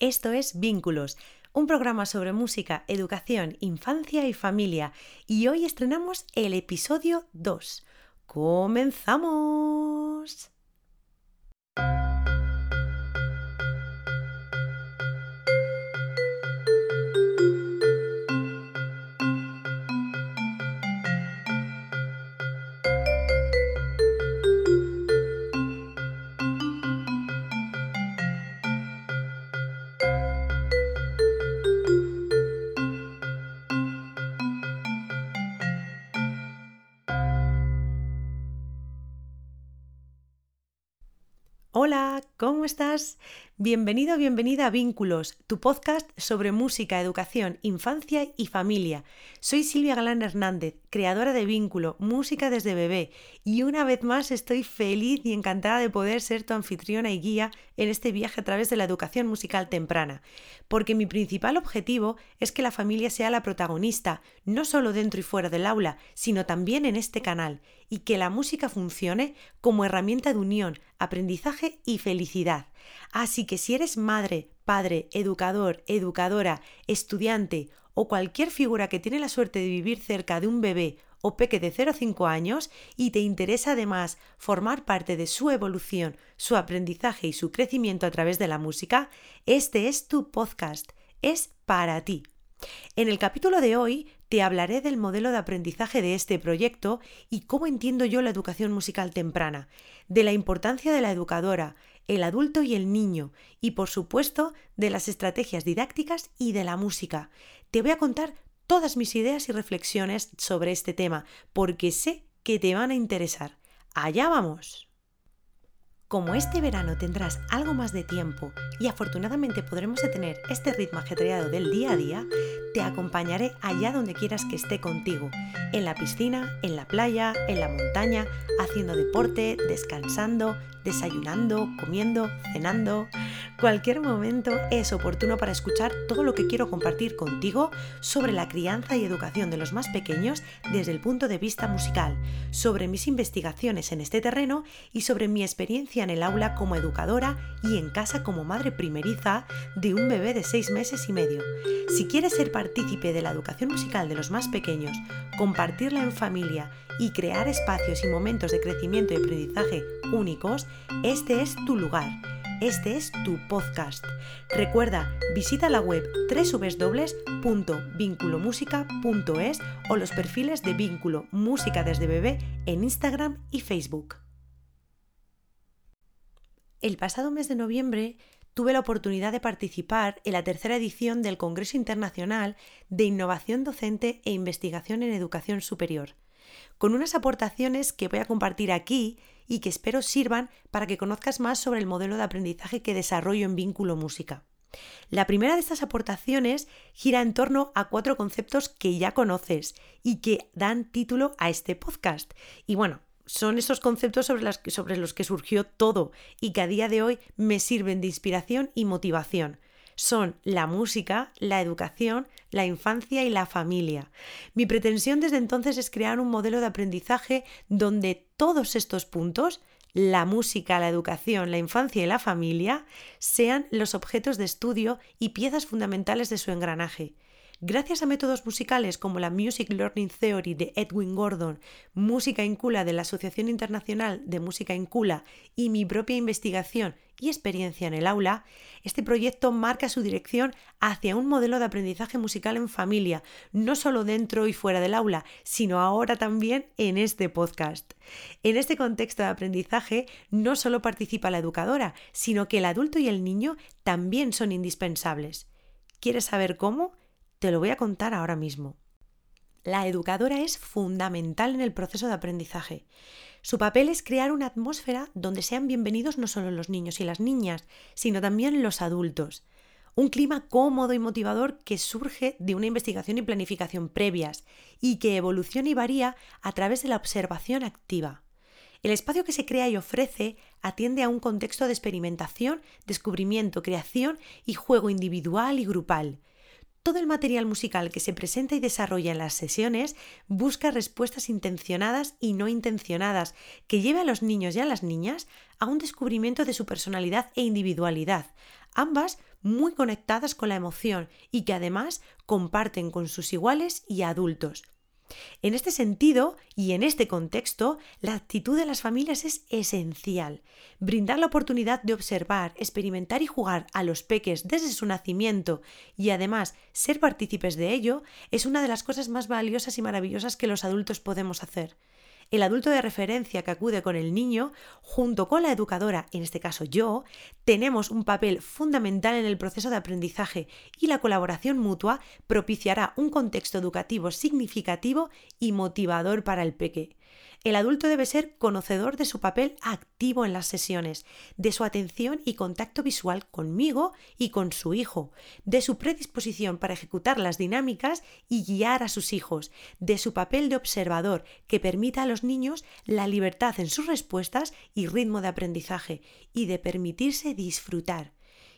Esto es Vínculos, un programa sobre música, educación, infancia y familia. Y hoy estrenamos el episodio 2. ¡Comenzamos! Hola, ¿cómo estás? Bienvenido, bienvenida a Vínculos, tu podcast sobre música, educación, infancia y familia. Soy Silvia Galán Hernández, creadora de Vínculo, música desde bebé, y una vez más estoy feliz y encantada de poder ser tu anfitriona y guía en este viaje a través de la educación musical temprana, porque mi principal objetivo es que la familia sea la protagonista, no solo dentro y fuera del aula, sino también en este canal, y que la música funcione como herramienta de unión, aprendizaje y felicidad. Así que si eres madre, padre, educador, educadora, estudiante o cualquier figura que tiene la suerte de vivir cerca de un bebé o peque de 0 a 5 años y te interesa además formar parte de su evolución, su aprendizaje y su crecimiento a través de la música, este es tu podcast, es para ti. En el capítulo de hoy te hablaré del modelo de aprendizaje de este proyecto y cómo entiendo yo la educación musical temprana, de la importancia de la educadora, el adulto y el niño, y por supuesto de las estrategias didácticas y de la música. Te voy a contar todas mis ideas y reflexiones sobre este tema, porque sé que te van a interesar. Allá vamos. Como este verano tendrás algo más de tiempo y afortunadamente podremos detener este ritmo ajetreado del día a día, te acompañaré allá donde quieras que esté contigo, en la piscina, en la playa, en la montaña, haciendo deporte, descansando, desayunando, comiendo, cenando. Cualquier momento es oportuno para escuchar todo lo que quiero compartir contigo sobre la crianza y educación de los más pequeños desde el punto de vista musical, sobre mis investigaciones en este terreno y sobre mi experiencia en el aula como educadora y en casa como madre primeriza de un bebé de seis meses y medio. Si quieres ser partícipe de la educación musical de los más pequeños, compartirla en familia y crear espacios y momentos de crecimiento y aprendizaje únicos, este es tu lugar. Este es tu podcast. Recuerda, visita la web www.vinculomusica.es o los perfiles de Vínculo Música desde Bebé en Instagram y Facebook. El pasado mes de noviembre tuve la oportunidad de participar en la tercera edición del Congreso Internacional de Innovación Docente e Investigación en Educación Superior, con unas aportaciones que voy a compartir aquí y que espero sirvan para que conozcas más sobre el modelo de aprendizaje que desarrollo en Vínculo Música. La primera de estas aportaciones gira en torno a cuatro conceptos que ya conoces y que dan título a este podcast. Y bueno, son esos conceptos sobre, sobre los que surgió todo y que a día de hoy me sirven de inspiración y motivación son la música, la educación, la infancia y la familia. Mi pretensión desde entonces es crear un modelo de aprendizaje donde todos estos puntos, la música, la educación, la infancia y la familia, sean los objetos de estudio y piezas fundamentales de su engranaje. Gracias a métodos musicales como la Music Learning Theory de Edwin Gordon, Música Incula de la Asociación Internacional de Música Incula y mi propia investigación y experiencia en el aula, este proyecto marca su dirección hacia un modelo de aprendizaje musical en familia, no solo dentro y fuera del aula, sino ahora también en este podcast. En este contexto de aprendizaje no solo participa la educadora, sino que el adulto y el niño también son indispensables. ¿Quieres saber cómo? Te lo voy a contar ahora mismo. La educadora es fundamental en el proceso de aprendizaje. Su papel es crear una atmósfera donde sean bienvenidos no solo los niños y las niñas, sino también los adultos. Un clima cómodo y motivador que surge de una investigación y planificación previas y que evoluciona y varía a través de la observación activa. El espacio que se crea y ofrece atiende a un contexto de experimentación, descubrimiento, creación y juego individual y grupal todo el material musical que se presenta y desarrolla en las sesiones busca respuestas intencionadas y no intencionadas que lleve a los niños y a las niñas a un descubrimiento de su personalidad e individualidad, ambas muy conectadas con la emoción y que además comparten con sus iguales y adultos. En este sentido y en este contexto, la actitud de las familias es esencial. Brindar la oportunidad de observar, experimentar y jugar a los peques desde su nacimiento y además ser partícipes de ello es una de las cosas más valiosas y maravillosas que los adultos podemos hacer el adulto de referencia que acude con el niño, junto con la educadora, en este caso yo, tenemos un papel fundamental en el proceso de aprendizaje y la colaboración mutua propiciará un contexto educativo significativo y motivador para el peque. El adulto debe ser conocedor de su papel activo en las sesiones, de su atención y contacto visual conmigo y con su hijo, de su predisposición para ejecutar las dinámicas y guiar a sus hijos, de su papel de observador que permita a los niños la libertad en sus respuestas y ritmo de aprendizaje, y de permitirse disfrutar.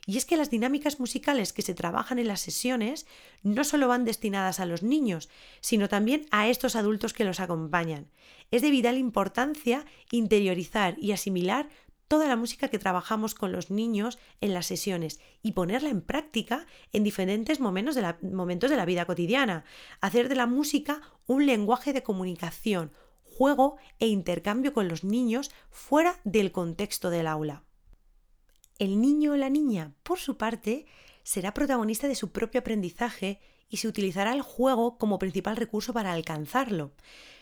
Y es que las dinámicas musicales que se trabajan en las sesiones no solo van destinadas a los niños, sino también a estos adultos que los acompañan. Es de vital importancia interiorizar y asimilar toda la música que trabajamos con los niños en las sesiones y ponerla en práctica en diferentes momentos de la, momentos de la vida cotidiana. Hacer de la música un lenguaje de comunicación, juego e intercambio con los niños fuera del contexto del aula. El niño o la niña, por su parte, será protagonista de su propio aprendizaje y se utilizará el juego como principal recurso para alcanzarlo.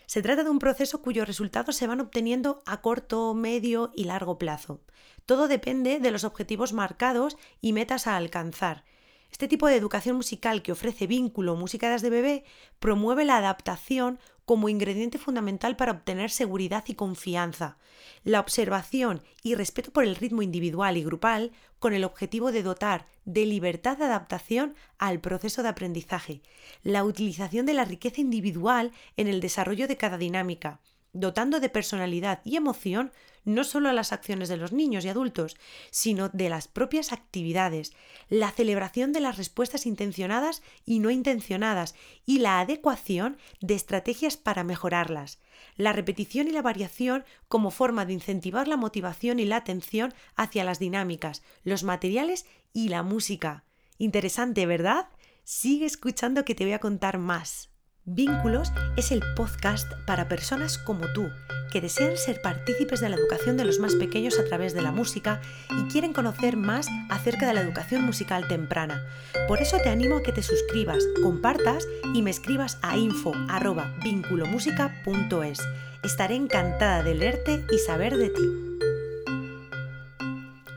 Se trata de un proceso cuyos resultados se van obteniendo a corto, medio y largo plazo. Todo depende de los objetivos marcados y metas a alcanzar. Este tipo de educación musical que ofrece vínculo música de bebé promueve la adaptación como ingrediente fundamental para obtener seguridad y confianza, la observación y respeto por el ritmo individual y grupal con el objetivo de dotar de libertad de adaptación al proceso de aprendizaje, la utilización de la riqueza individual en el desarrollo de cada dinámica, dotando de personalidad y emoción no solo a las acciones de los niños y adultos, sino de las propias actividades, la celebración de las respuestas intencionadas y no intencionadas y la adecuación de estrategias para mejorarlas, la repetición y la variación como forma de incentivar la motivación y la atención hacia las dinámicas, los materiales y la música. Interesante, ¿verdad? Sigue escuchando que te voy a contar más. Vínculos es el podcast para personas como tú, que desean ser partícipes de la educación de los más pequeños a través de la música y quieren conocer más acerca de la educación musical temprana. Por eso te animo a que te suscribas, compartas y me escribas a info@vinculomusica.es. Estaré encantada de leerte y saber de ti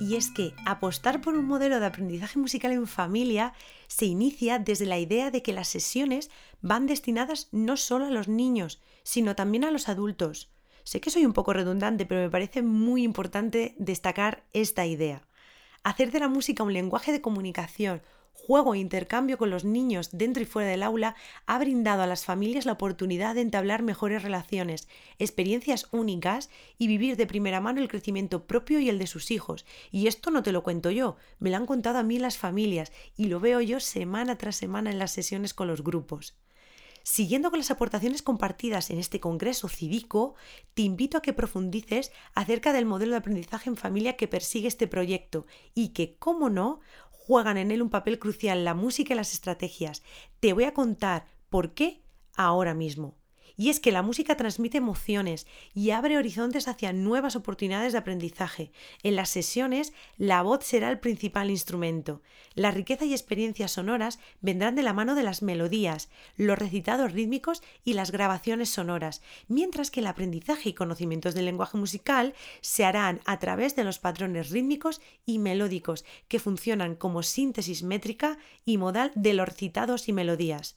y es que apostar por un modelo de aprendizaje musical en familia se inicia desde la idea de que las sesiones van destinadas no solo a los niños, sino también a los adultos. Sé que soy un poco redundante, pero me parece muy importante destacar esta idea. Hacer de la música un lenguaje de comunicación, juego e intercambio con los niños dentro y fuera del aula ha brindado a las familias la oportunidad de entablar mejores relaciones, experiencias únicas y vivir de primera mano el crecimiento propio y el de sus hijos. Y esto no te lo cuento yo, me lo han contado a mí las familias y lo veo yo semana tras semana en las sesiones con los grupos. Siguiendo con las aportaciones compartidas en este Congreso Cívico, te invito a que profundices acerca del modelo de aprendizaje en familia que persigue este proyecto y que, como no, juegan en él un papel crucial la música y las estrategias. Te voy a contar por qué ahora mismo. Y es que la música transmite emociones y abre horizontes hacia nuevas oportunidades de aprendizaje. En las sesiones, la voz será el principal instrumento. La riqueza y experiencias sonoras vendrán de la mano de las melodías, los recitados rítmicos y las grabaciones sonoras, mientras que el aprendizaje y conocimientos del lenguaje musical se harán a través de los patrones rítmicos y melódicos que funcionan como síntesis métrica y modal de los recitados y melodías.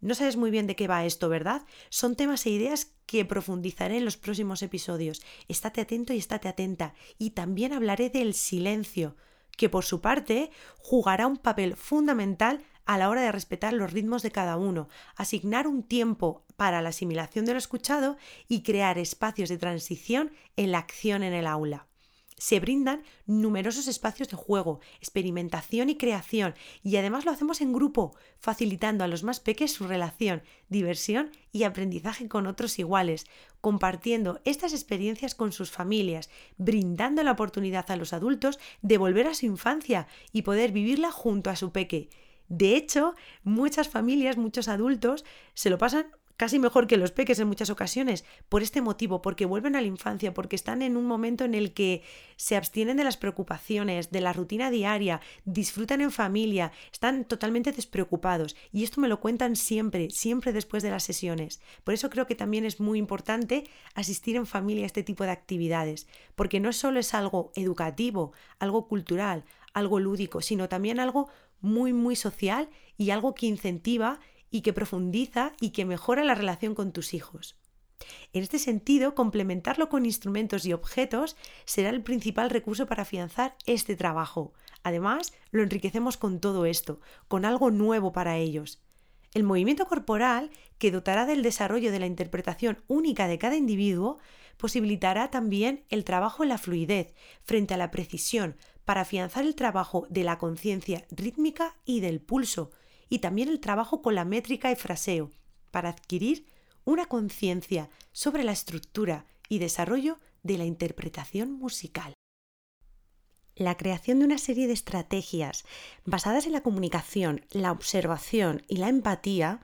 No sabes muy bien de qué va esto, ¿verdad? Son temas e ideas que profundizaré en los próximos episodios. Estate atento y estate atenta. Y también hablaré del silencio, que por su parte jugará un papel fundamental a la hora de respetar los ritmos de cada uno, asignar un tiempo para la asimilación de lo escuchado y crear espacios de transición en la acción en el aula. Se brindan numerosos espacios de juego, experimentación y creación, y además lo hacemos en grupo, facilitando a los más pequeños su relación, diversión y aprendizaje con otros iguales, compartiendo estas experiencias con sus familias, brindando la oportunidad a los adultos de volver a su infancia y poder vivirla junto a su peque. De hecho, muchas familias, muchos adultos se lo pasan casi mejor que los peques en muchas ocasiones, por este motivo, porque vuelven a la infancia, porque están en un momento en el que se abstienen de las preocupaciones, de la rutina diaria, disfrutan en familia, están totalmente despreocupados. Y esto me lo cuentan siempre, siempre después de las sesiones. Por eso creo que también es muy importante asistir en familia a este tipo de actividades, porque no solo es algo educativo, algo cultural, algo lúdico, sino también algo muy, muy social y algo que incentiva y que profundiza y que mejora la relación con tus hijos. En este sentido, complementarlo con instrumentos y objetos será el principal recurso para afianzar este trabajo. Además, lo enriquecemos con todo esto, con algo nuevo para ellos. El movimiento corporal, que dotará del desarrollo de la interpretación única de cada individuo, posibilitará también el trabajo en la fluidez frente a la precisión para afianzar el trabajo de la conciencia rítmica y del pulso, y también el trabajo con la métrica y fraseo, para adquirir una conciencia sobre la estructura y desarrollo de la interpretación musical. La creación de una serie de estrategias basadas en la comunicación, la observación y la empatía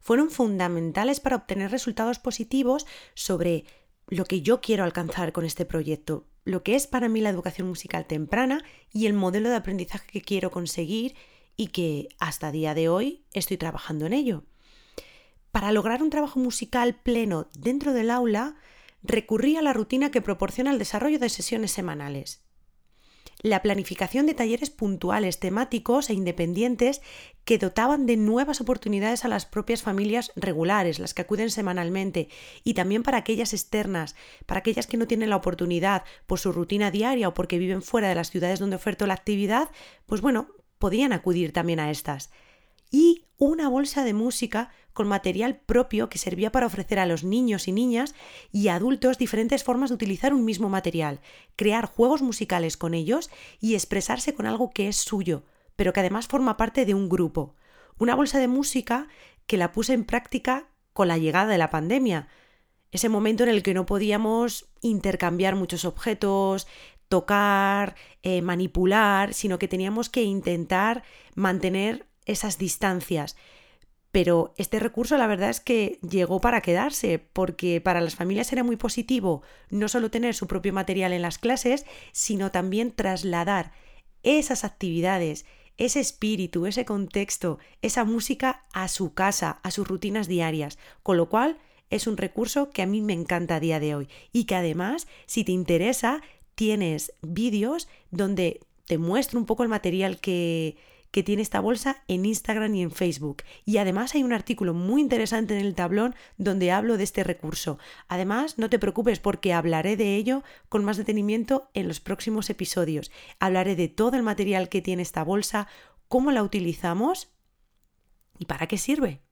fueron fundamentales para obtener resultados positivos sobre lo que yo quiero alcanzar con este proyecto, lo que es para mí la educación musical temprana y el modelo de aprendizaje que quiero conseguir y que hasta día de hoy estoy trabajando en ello. Para lograr un trabajo musical pleno dentro del aula, recurrí a la rutina que proporciona el desarrollo de sesiones semanales. La planificación de talleres puntuales, temáticos e independientes que dotaban de nuevas oportunidades a las propias familias regulares, las que acuden semanalmente, y también para aquellas externas, para aquellas que no tienen la oportunidad por su rutina diaria o porque viven fuera de las ciudades donde oferto la actividad, pues bueno, podían acudir también a estas. Y una bolsa de música con material propio que servía para ofrecer a los niños y niñas y adultos diferentes formas de utilizar un mismo material, crear juegos musicales con ellos y expresarse con algo que es suyo, pero que además forma parte de un grupo. Una bolsa de música que la puse en práctica con la llegada de la pandemia, ese momento en el que no podíamos intercambiar muchos objetos, tocar, eh, manipular, sino que teníamos que intentar mantener esas distancias. Pero este recurso la verdad es que llegó para quedarse, porque para las familias era muy positivo no solo tener su propio material en las clases, sino también trasladar esas actividades, ese espíritu, ese contexto, esa música a su casa, a sus rutinas diarias, con lo cual es un recurso que a mí me encanta a día de hoy y que además, si te interesa, tienes vídeos donde te muestro un poco el material que, que tiene esta bolsa en Instagram y en Facebook. Y además hay un artículo muy interesante en el tablón donde hablo de este recurso. Además, no te preocupes porque hablaré de ello con más detenimiento en los próximos episodios. Hablaré de todo el material que tiene esta bolsa, cómo la utilizamos y para qué sirve.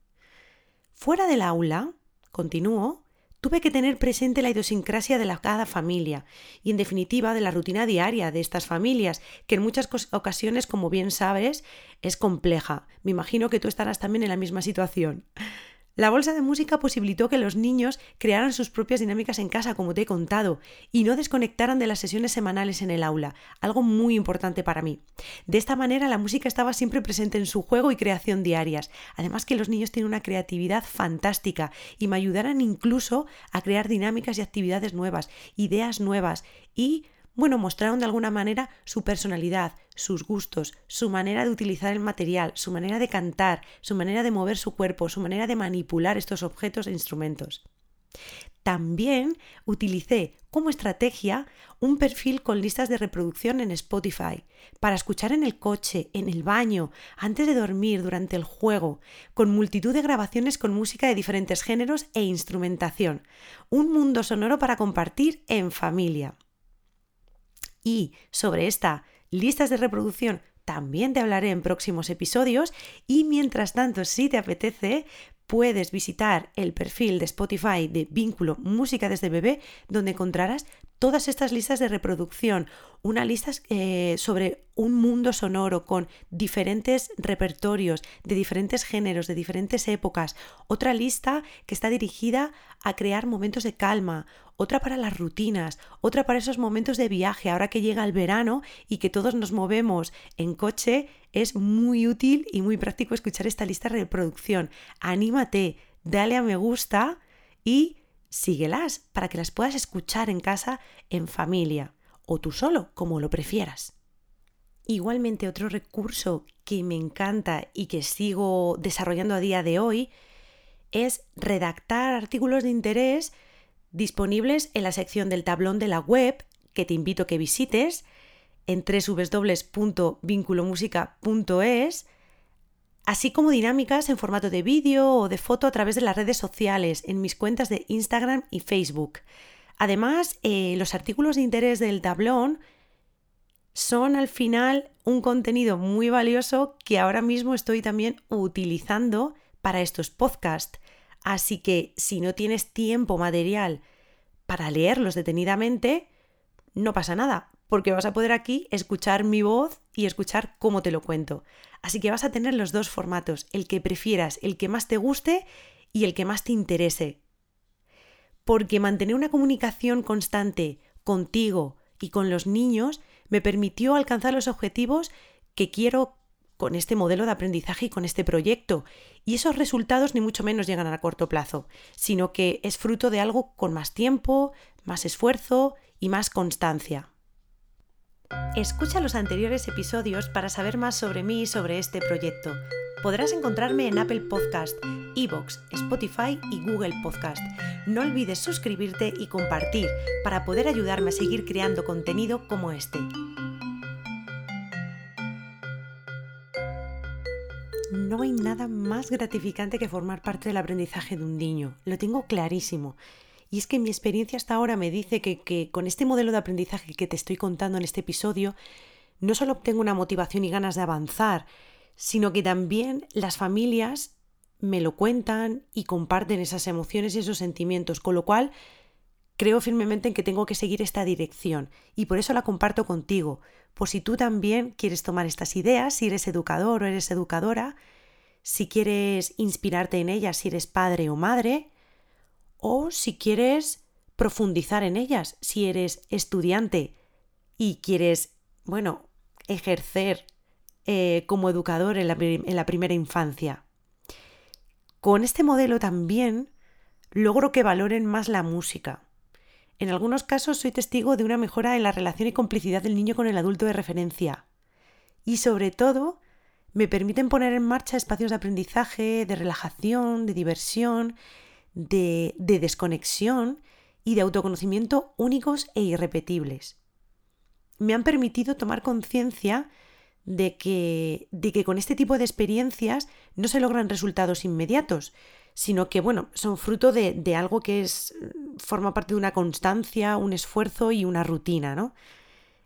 Fuera del aula, continúo, tuve que tener presente la idiosincrasia de la, cada familia y, en definitiva, de la rutina diaria de estas familias, que en muchas ocasiones, como bien sabes, es compleja. Me imagino que tú estarás también en la misma situación. La bolsa de música posibilitó que los niños crearan sus propias dinámicas en casa, como te he contado, y no desconectaran de las sesiones semanales en el aula, algo muy importante para mí. De esta manera la música estaba siempre presente en su juego y creación diarias, además que los niños tienen una creatividad fantástica y me ayudaran incluso a crear dinámicas y actividades nuevas, ideas nuevas y bueno, mostraron de alguna manera su personalidad, sus gustos, su manera de utilizar el material, su manera de cantar, su manera de mover su cuerpo, su manera de manipular estos objetos e instrumentos. También utilicé como estrategia un perfil con listas de reproducción en Spotify para escuchar en el coche, en el baño, antes de dormir, durante el juego, con multitud de grabaciones con música de diferentes géneros e instrumentación. Un mundo sonoro para compartir en familia. Y sobre esta listas de reproducción también te hablaré en próximos episodios. Y mientras tanto, si te apetece, puedes visitar el perfil de Spotify de Vínculo Música desde Bebé, donde encontrarás todas estas listas de reproducción, una lista eh, sobre un mundo sonoro con diferentes repertorios de diferentes géneros, de diferentes épocas, otra lista que está dirigida a crear momentos de calma, otra para las rutinas, otra para esos momentos de viaje, ahora que llega el verano y que todos nos movemos en coche, es muy útil y muy práctico escuchar esta lista de reproducción. Anímate, dale a me gusta y síguelas para que las puedas escuchar en casa en familia o tú solo, como lo prefieras. Igualmente otro recurso que me encanta y que sigo desarrollando a día de hoy es redactar artículos de interés disponibles en la sección del tablón de la web que te invito a que visites en www.vinculomusica.es así como dinámicas en formato de vídeo o de foto a través de las redes sociales, en mis cuentas de Instagram y Facebook. Además, eh, los artículos de interés del tablón son al final un contenido muy valioso que ahora mismo estoy también utilizando para estos podcasts. Así que si no tienes tiempo material para leerlos detenidamente, no pasa nada porque vas a poder aquí escuchar mi voz y escuchar cómo te lo cuento. Así que vas a tener los dos formatos, el que prefieras, el que más te guste y el que más te interese. Porque mantener una comunicación constante contigo y con los niños me permitió alcanzar los objetivos que quiero con este modelo de aprendizaje y con este proyecto. Y esos resultados ni mucho menos llegan a corto plazo, sino que es fruto de algo con más tiempo, más esfuerzo y más constancia. Escucha los anteriores episodios para saber más sobre mí y sobre este proyecto. Podrás encontrarme en Apple Podcast, Evox, Spotify y Google Podcast. No olvides suscribirte y compartir para poder ayudarme a seguir creando contenido como este. No hay nada más gratificante que formar parte del aprendizaje de un niño. Lo tengo clarísimo. Y es que mi experiencia hasta ahora me dice que, con este modelo de aprendizaje que te estoy contando en este episodio, no solo obtengo una motivación y ganas de avanzar, sino que también las familias me lo cuentan y comparten esas emociones y esos sentimientos, con lo cual creo firmemente en que tengo que seguir esta dirección y por eso la comparto contigo, por si tú también quieres tomar estas ideas, si eres educador o eres educadora, si quieres inspirarte en ellas, si eres padre o madre, o si quieres profundizar en ellas, si eres estudiante y quieres, bueno, ejercer eh, como educador en la, en la primera infancia. Con este modelo también logro que valoren más la música. En algunos casos soy testigo de una mejora en la relación y complicidad del niño con el adulto de referencia. Y sobre todo, me permiten poner en marcha espacios de aprendizaje, de relajación, de diversión de, desconexión y de autoconocimiento únicos e irrepetibles. Me han permitido tomar conciencia de que, de que con este tipo de experiencias no se logran resultados inmediatos, sino que, bueno, son fruto de, de, algo que es, forma parte de una constancia, un esfuerzo y una rutina, ¿no?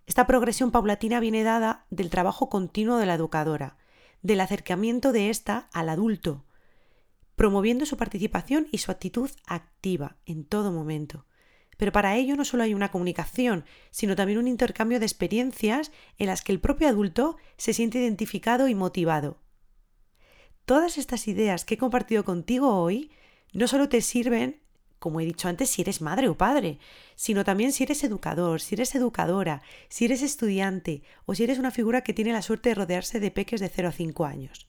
Esta progresión paulatina viene dada del trabajo continuo de la educadora, del acercamiento de ésta al adulto, promoviendo su participación y su actitud activa en todo momento. Pero para ello no solo hay una comunicación, sino también un intercambio de experiencias en las que el propio adulto se siente identificado y motivado. Todas estas ideas que he compartido contigo hoy no solo te sirven, como he dicho antes, si eres madre o padre, sino también si eres educador, si eres educadora, si eres estudiante o si eres una figura que tiene la suerte de rodearse de peques de 0 a 5 años.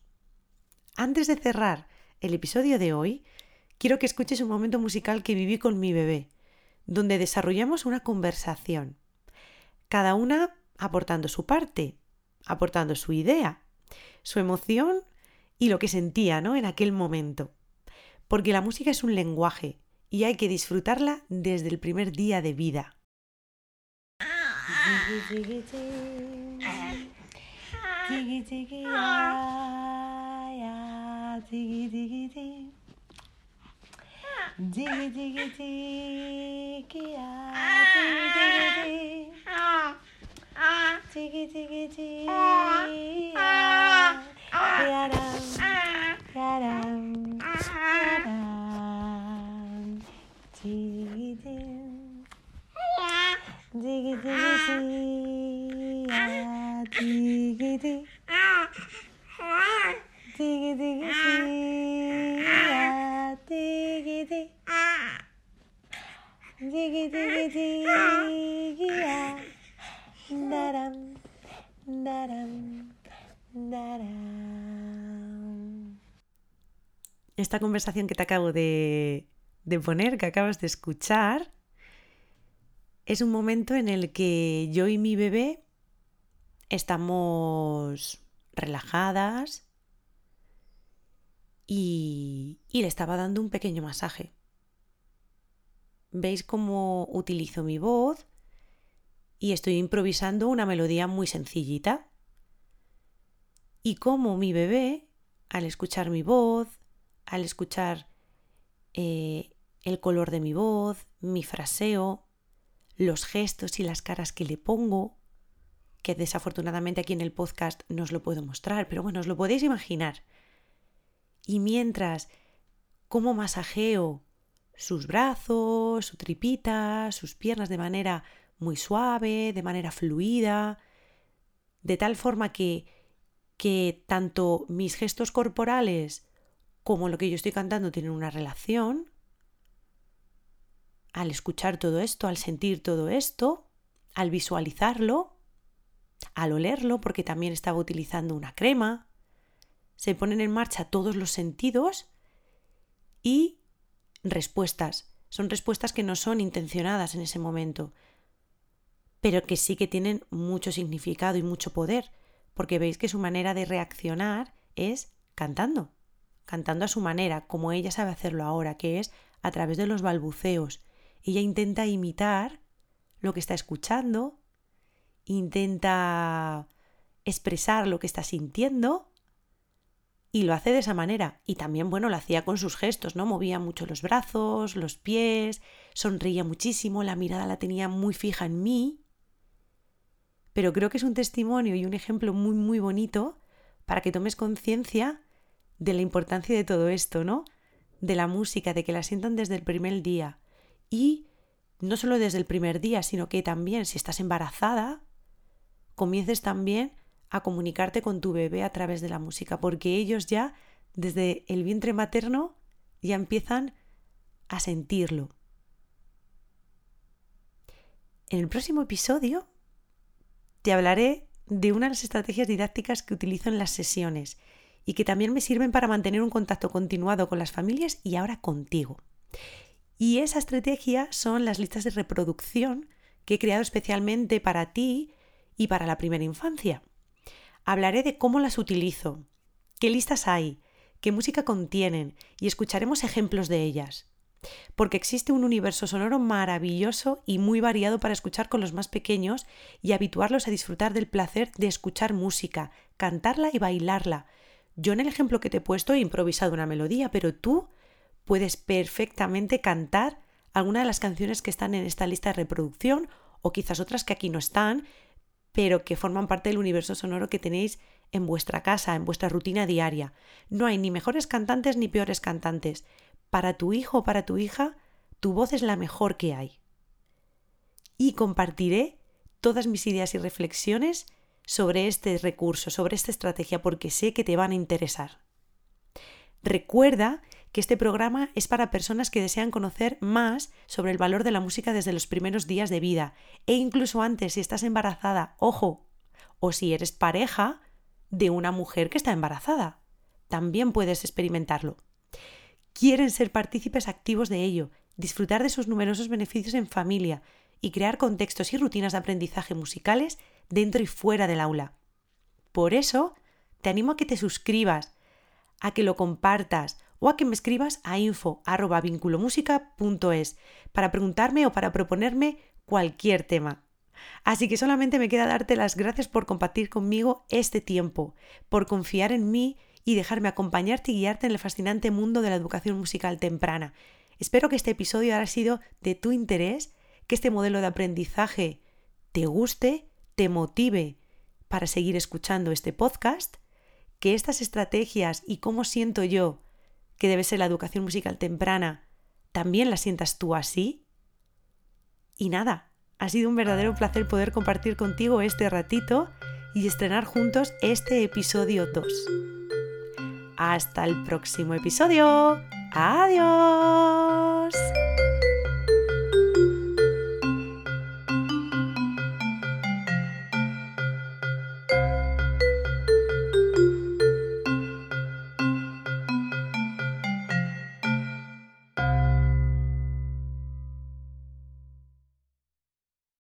Antes de cerrar el episodio de hoy, quiero que escuches un momento musical que viví con mi bebé, donde desarrollamos una conversación, cada una aportando su parte, aportando su idea, su emoción y lo que sentía ¿no? en aquel momento. Porque la música es un lenguaje y hay que disfrutarla desde el primer día de vida. diggy diggy ding. Diggy diggy diggy ah, diggy diggy ding. Diggy diggy diggy yadam yadam yadam. Esta conversación que te acabo de, de poner, que acabas de escuchar, es un momento en el que yo y mi bebé estamos relajadas y, y, le estaba dando un pequeño masaje. ¿Veis cómo utilizo mi voz? Y estoy improvisando una melodía muy sencillita. Y cómo mi bebé, al escuchar mi voz, al escuchar eh, el color de mi voz, mi fraseo, los gestos y las caras que le pongo, que desafortunadamente aquí en el podcast no os lo puedo mostrar, pero bueno, os lo podéis imaginar. Y mientras, cómo masajeo sus brazos, su tripita, sus piernas de manera muy suave, de manera fluida, de tal forma que, que tanto mis gestos corporales como lo que yo estoy cantando tienen una relación, al escuchar todo esto, al sentir todo esto, al visualizarlo, al olerlo, porque también estaba utilizando una crema, se ponen en marcha todos los sentidos y respuestas. Son respuestas que no son intencionadas en ese momento, pero que sí que tienen mucho significado y mucho poder, porque veis que su manera de reaccionar es cantando, cantando a su manera, como ella sabe hacerlo ahora, que es a través de los balbuceos. Ella intenta imitar lo que está escuchando, intenta expresar lo que está sintiendo y lo hace de esa manera. Y también, bueno, lo hacía con sus gestos, ¿no? Movía mucho los brazos, los pies, sonreía muchísimo, la mirada la tenía muy fija en mí. Pero creo que es un testimonio y un ejemplo muy, muy bonito para que tomes conciencia de la importancia de todo esto, ¿no? De la música, de que la sientan desde el primer día. Y no solo desde el primer día, sino que también si estás embarazada, comiences también a comunicarte con tu bebé a través de la música, porque ellos ya desde el vientre materno ya empiezan a sentirlo. En el próximo episodio te hablaré de una de las estrategias didácticas que utilizo en las sesiones y que también me sirven para mantener un contacto continuado con las familias y ahora contigo. Y esa estrategia son las listas de reproducción que he creado especialmente para ti y para la primera infancia. Hablaré de cómo las utilizo, qué listas hay, qué música contienen y escucharemos ejemplos de ellas. Porque existe un universo sonoro maravilloso y muy variado para escuchar con los más pequeños y habituarlos a disfrutar del placer de escuchar música, cantarla y bailarla. Yo en el ejemplo que te he puesto he improvisado una melodía, pero tú puedes perfectamente cantar alguna de las canciones que están en esta lista de reproducción o quizás otras que aquí no están pero que forman parte del universo sonoro que tenéis en vuestra casa, en vuestra rutina diaria. No hay ni mejores cantantes ni peores cantantes. Para tu hijo o para tu hija, tu voz es la mejor que hay. Y compartiré todas mis ideas y reflexiones sobre este recurso, sobre esta estrategia, porque sé que te van a interesar. Recuerda que este programa es para personas que desean conocer más sobre el valor de la música desde los primeros días de vida e incluso antes si estás embarazada, ojo, o si eres pareja de una mujer que está embarazada. También puedes experimentarlo. Quieren ser partícipes activos de ello, disfrutar de sus numerosos beneficios en familia y crear contextos y rutinas de aprendizaje musicales dentro y fuera del aula. Por eso, te animo a que te suscribas, a que lo compartas o a que me escribas a info.vinculomusica.es para preguntarme o para proponerme cualquier tema. Así que solamente me queda darte las gracias por compartir conmigo este tiempo, por confiar en mí y dejarme acompañarte y guiarte en el fascinante mundo de la educación musical temprana. Espero que este episodio haya sido de tu interés, que este modelo de aprendizaje te guste, te motive para seguir escuchando este podcast, que estas estrategias y cómo siento yo que debe ser la educación musical temprana, ¿también la sientas tú así? Y nada, ha sido un verdadero placer poder compartir contigo este ratito y estrenar juntos este episodio 2. Hasta el próximo episodio. Adiós.